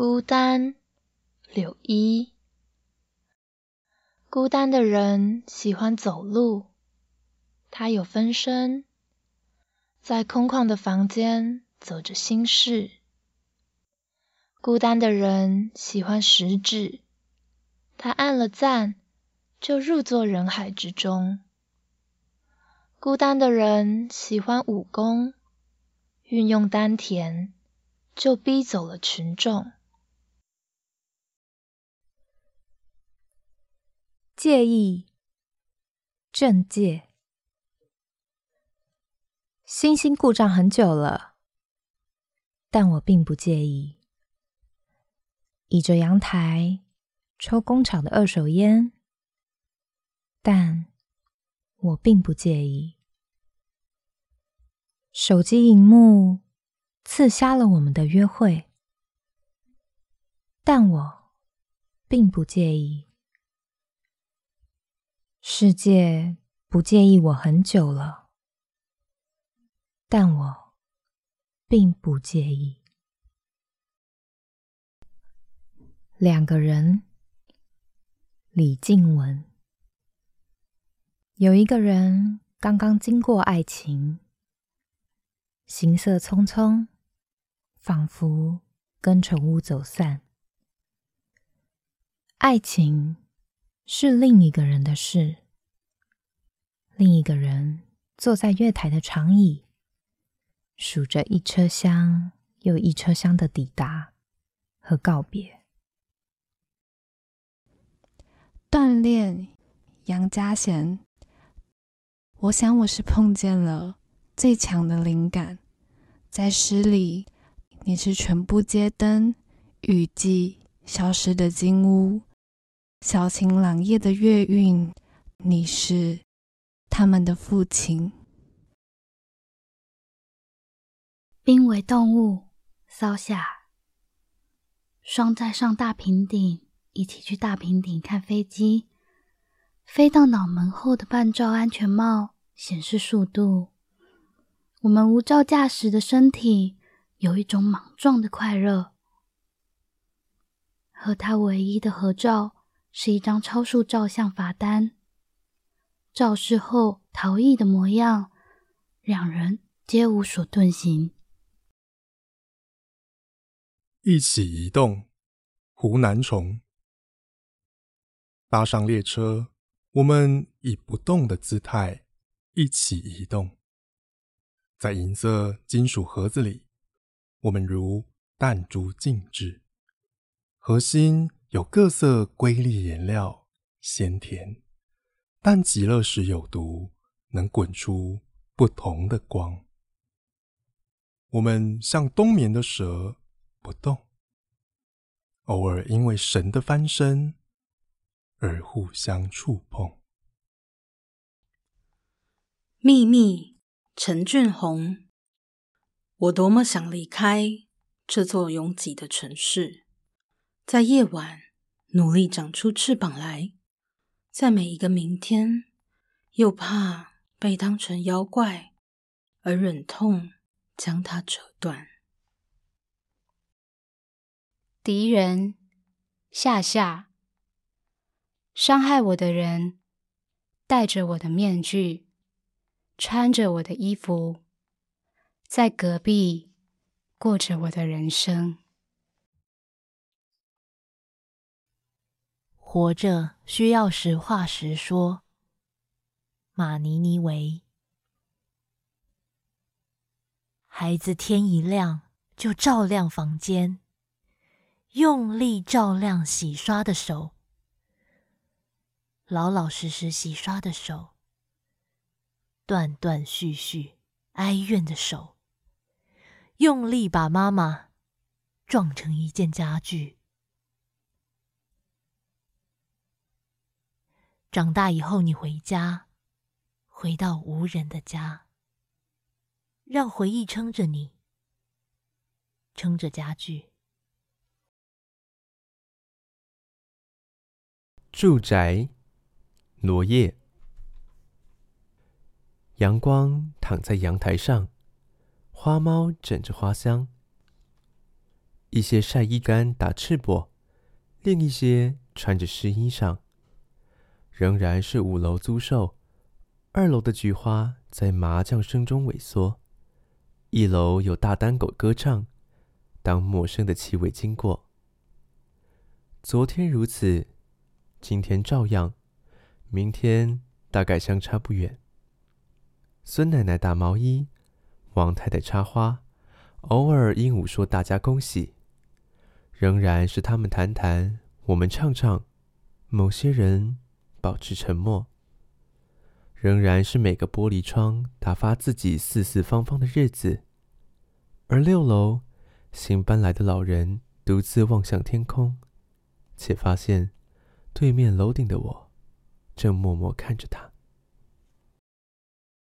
孤单，柳一。孤单的人喜欢走路，他有分身，在空旷的房间走着心事。孤单的人喜欢食指，他按了赞，就入座人海之中。孤单的人喜欢武功，运用丹田，就逼走了群众。介意，正介。星星故障很久了，但我并不介意。倚着阳台抽工厂的二手烟，但我并不介意。手机荧幕刺瞎了我们的约会，但我并不介意。世界不介意我很久了，但我并不介意。两个人，李静文。有一个人刚刚经过爱情，行色匆匆，仿佛跟宠物走散。爱情。是另一个人的事。另一个人坐在月台的长椅，数着一车厢又一车厢的抵达和告别。锻炼，杨家贤。我想我是碰见了最强的灵感，在诗里，你是全部街灯、雨季消失的金屋。小晴朗夜的月晕，你是他们的父亲。濒危动物，骚夏。双在上大平顶，一起去大平顶看飞机。飞到脑门后的半罩安全帽显示速度。我们无照驾驶的身体有一种莽撞的快乐。和他唯一的合照。是一张超速照相罚单，肇事后逃逸的模样，两人皆无所遁形。一起移动，湖南虫。搭上列车，我们以不动的姿态一起移动，在银色金属盒子里，我们如弹珠静止，核心。有各色瑰丽颜料，鲜甜，但极乐时有毒，能滚出不同的光。我们像冬眠的蛇，不动，偶尔因为神的翻身而互相触碰。秘密，陈俊宏。我多么想离开这座拥挤的城市。在夜晚，努力长出翅膀来；在每一个明天，又怕被当成妖怪而忍痛将它折断。敌人，夏夏，伤害我的人，戴着我的面具，穿着我的衣服，在隔壁过着我的人生。活着需要实话实说。马尼尼维，孩子天一亮就照亮房间，用力照亮洗刷的手，老老实实洗刷的手，断断续续哀怨的手，用力把妈妈撞成一件家具。长大以后，你回家，回到无人的家，让回忆撑着你，撑着家具。住宅，罗叶。阳光躺在阳台上，花猫枕着花香。一些晒衣杆打赤膊，另一些穿着湿衣裳。仍然是五楼租售，二楼的菊花在麻将声中萎缩，一楼有大丹狗歌唱。当陌生的气味经过，昨天如此，今天照样，明天大概相差不远。孙奶奶打毛衣，王太太插花，偶尔鹦鹉说大家恭喜，仍然是他们谈谈，我们唱唱，某些人保持沉默，仍然是每个玻璃窗打发自己四四方方的日子，而六楼。新搬来的老人独自望向天空，且发现对面楼顶的我正默默看着他。